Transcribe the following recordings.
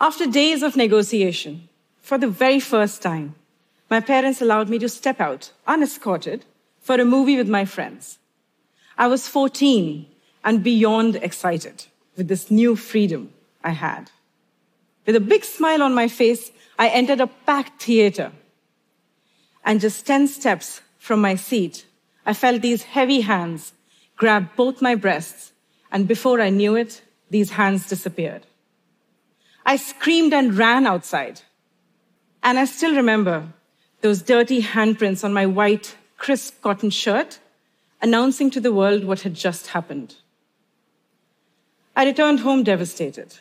After days of negotiation, for the very first time, my parents allowed me to step out unescorted for a movie with my friends. I was 14 and beyond excited with this new freedom I had. With a big smile on my face, I entered a packed theater. And just 10 steps from my seat, I felt these heavy hands grab both my breasts, and before I knew it, these hands disappeared. I screamed and ran outside. And I still remember those dirty handprints on my white, crisp cotton shirt, announcing to the world what had just happened. I returned home devastated,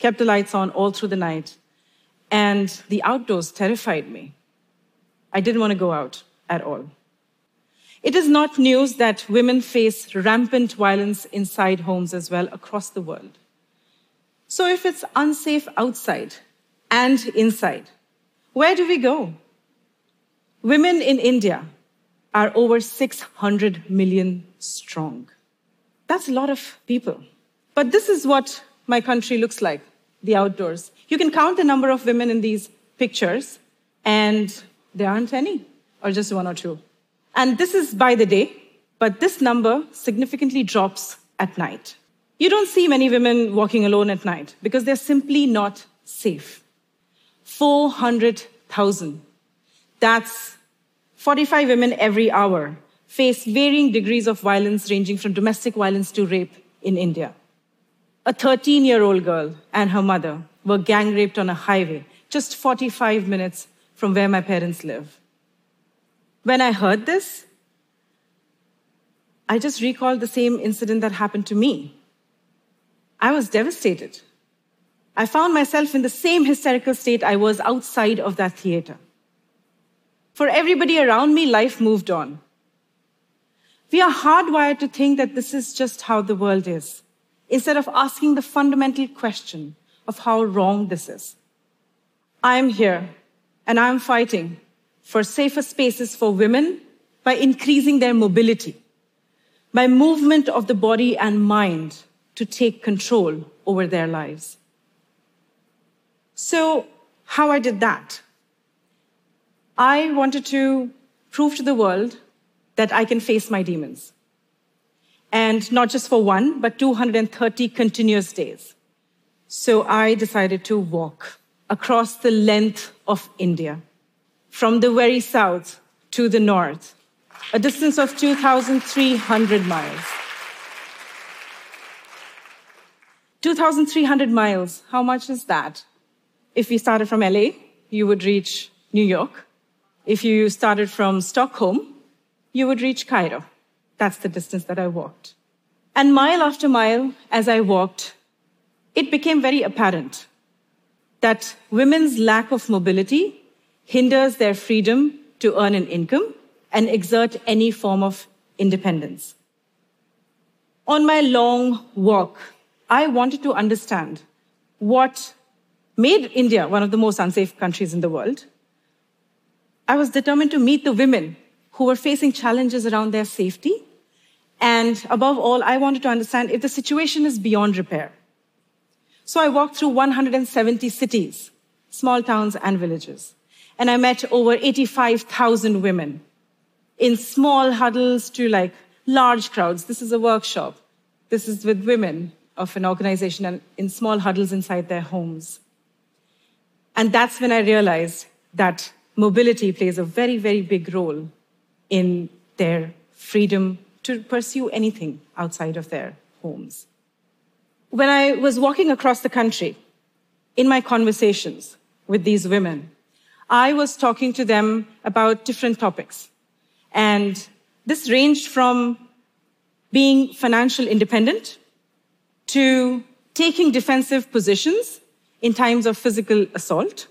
kept the lights on all through the night, and the outdoors terrified me. I didn't want to go out at all. It is not news that women face rampant violence inside homes as well across the world. So if it's unsafe outside and inside, where do we go? Women in India are over 600 million strong. That's a lot of people. But this is what my country looks like, the outdoors. You can count the number of women in these pictures, and there aren't any, or just one or two. And this is by the day, but this number significantly drops at night. You don't see many women walking alone at night because they're simply not safe. 400,000. That's 45 women every hour face varying degrees of violence, ranging from domestic violence to rape in India. A 13 year old girl and her mother were gang raped on a highway just 45 minutes from where my parents live. When I heard this, I just recalled the same incident that happened to me. I was devastated. I found myself in the same hysterical state I was outside of that theater. For everybody around me, life moved on. We are hardwired to think that this is just how the world is, instead of asking the fundamental question of how wrong this is. I am here and I am fighting for safer spaces for women by increasing their mobility, by movement of the body and mind to take control over their lives. So, how I did that? I wanted to prove to the world that I can face my demons. And not just for one, but 230 continuous days. So I decided to walk across the length of India from the very south to the north, a distance of 2,300 miles. 2,300 miles, how much is that? If we started from LA, you would reach New York. If you started from Stockholm, you would reach Cairo. That's the distance that I walked. And mile after mile, as I walked, it became very apparent that women's lack of mobility hinders their freedom to earn an income and exert any form of independence. On my long walk, I wanted to understand what made India one of the most unsafe countries in the world. I was determined to meet the women who were facing challenges around their safety. And above all, I wanted to understand if the situation is beyond repair. So I walked through 170 cities, small towns, and villages and I met over 85,000 women in small huddles to like large crowds. This is a workshop. This is with women of an organization and in small huddles inside their homes. And that's when I realized that mobility plays a very, very big role in their freedom to pursue anything outside of their homes. When I was walking across the country, in my conversations with these women, I was talking to them about different topics. And this ranged from being financial independent to taking defensive positions in times of physical assault.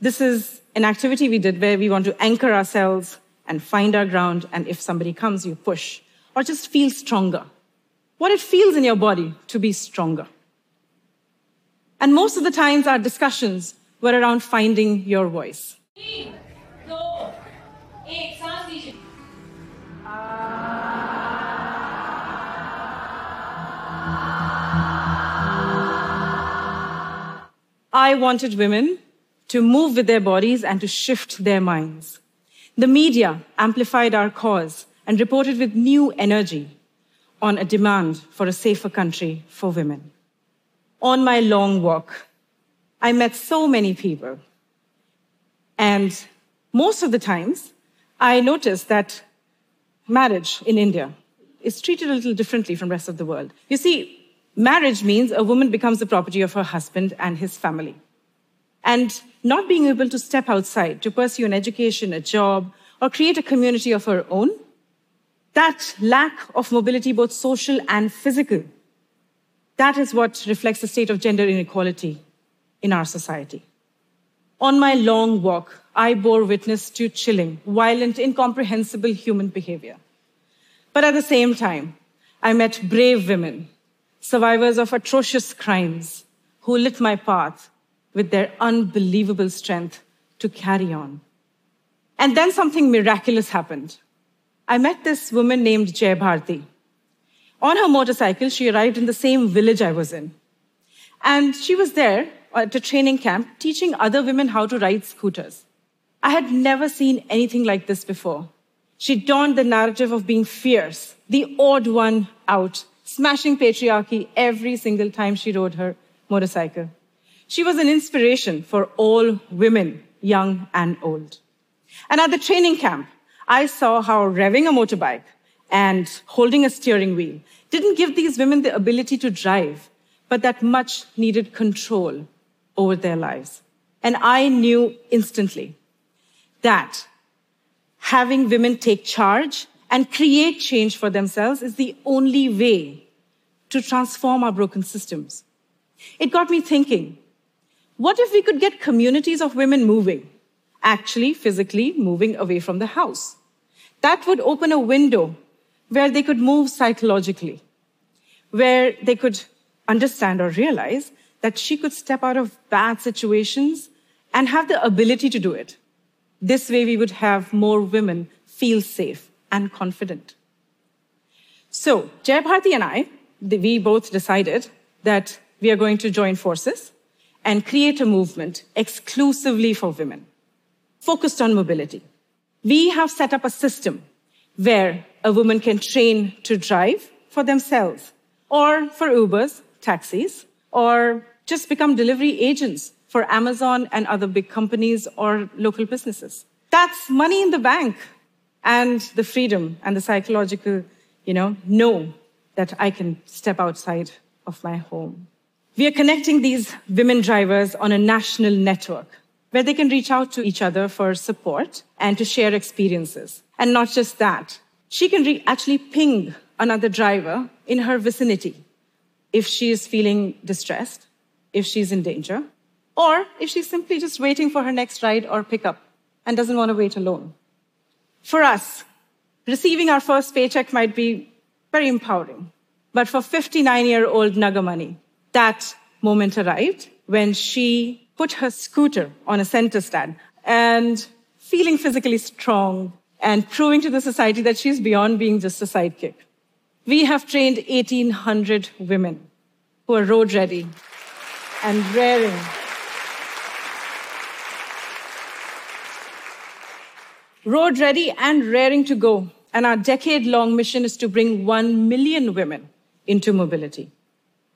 This is an activity we did where we want to anchor ourselves and find our ground. And if somebody comes, you push or just feel stronger. What it feels in your body to be stronger. And most of the times, our discussions were around finding your voice. I wanted women to move with their bodies and to shift their minds. The media amplified our cause and reported with new energy on a demand for a safer country for women. On my long walk, I met so many people. And most of the times, I noticed that marriage in India is treated a little differently from the rest of the world. You see, marriage means a woman becomes the property of her husband and his family. And not being able to step outside to pursue an education, a job, or create a community of her own, that lack of mobility, both social and physical, that is what reflects the state of gender inequality in our society. On my long walk, I bore witness to chilling, violent, incomprehensible human behavior. But at the same time, I met brave women, survivors of atrocious crimes, who lit my path with their unbelievable strength to carry on. And then something miraculous happened. I met this woman named Jay Bharti. On her motorcycle, she arrived in the same village I was in. And she was there at a training camp teaching other women how to ride scooters. I had never seen anything like this before. She donned the narrative of being fierce, the odd one out, smashing patriarchy every single time she rode her motorcycle. She was an inspiration for all women, young and old. And at the training camp, I saw how revving a motorbike and holding a steering wheel didn't give these women the ability to drive, but that much needed control over their lives. And I knew instantly that having women take charge and create change for themselves is the only way to transform our broken systems. It got me thinking, what if we could get communities of women moving, actually physically moving away from the house? That would open a window where they could move psychologically, where they could understand or realize that she could step out of bad situations and have the ability to do it. This way, we would have more women feel safe and confident. So, Jay Bharti and I, we both decided that we are going to join forces and create a movement exclusively for women, focused on mobility. We have set up a system where a woman can train to drive for themselves or for Ubers, taxis, or just become delivery agents for Amazon and other big companies or local businesses. That's money in the bank and the freedom and the psychological, you know, know that I can step outside of my home. We are connecting these women drivers on a national network where they can reach out to each other for support and to share experiences. And not just that, she can re- actually ping another driver in her vicinity if she is feeling distressed, if she's in danger, or if she's simply just waiting for her next ride or pickup and doesn't want to wait alone. For us, receiving our first paycheck might be very empowering. But for 59 year old Nagamani, that moment arrived when she put her scooter on a center stand and feeling physically strong and proving to the society that she's beyond being just a sidekick. We have trained 1,800 women who are road ready and raring. Road ready and raring to go. And our decade long mission is to bring 1 million women into mobility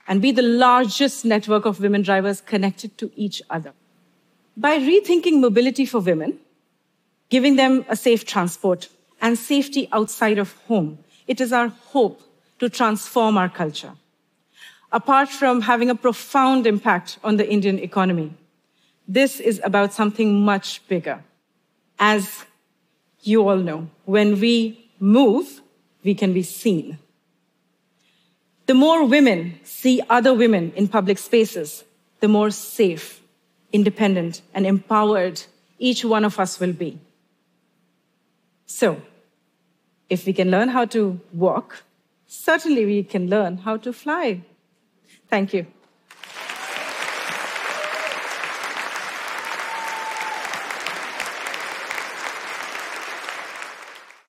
and be the largest network of women drivers connected to each other. By rethinking mobility for women, giving them a safe transport and safety outside of home, it is our hope to transform our culture. Apart from having a profound impact on the Indian economy, this is about something much bigger. As you all know, when we move, we can be seen. The more women see other women in public spaces, the more safe, independent, and empowered each one of us will be. So, if we can learn how to walk, certainly we can learn how to fly. Thank you.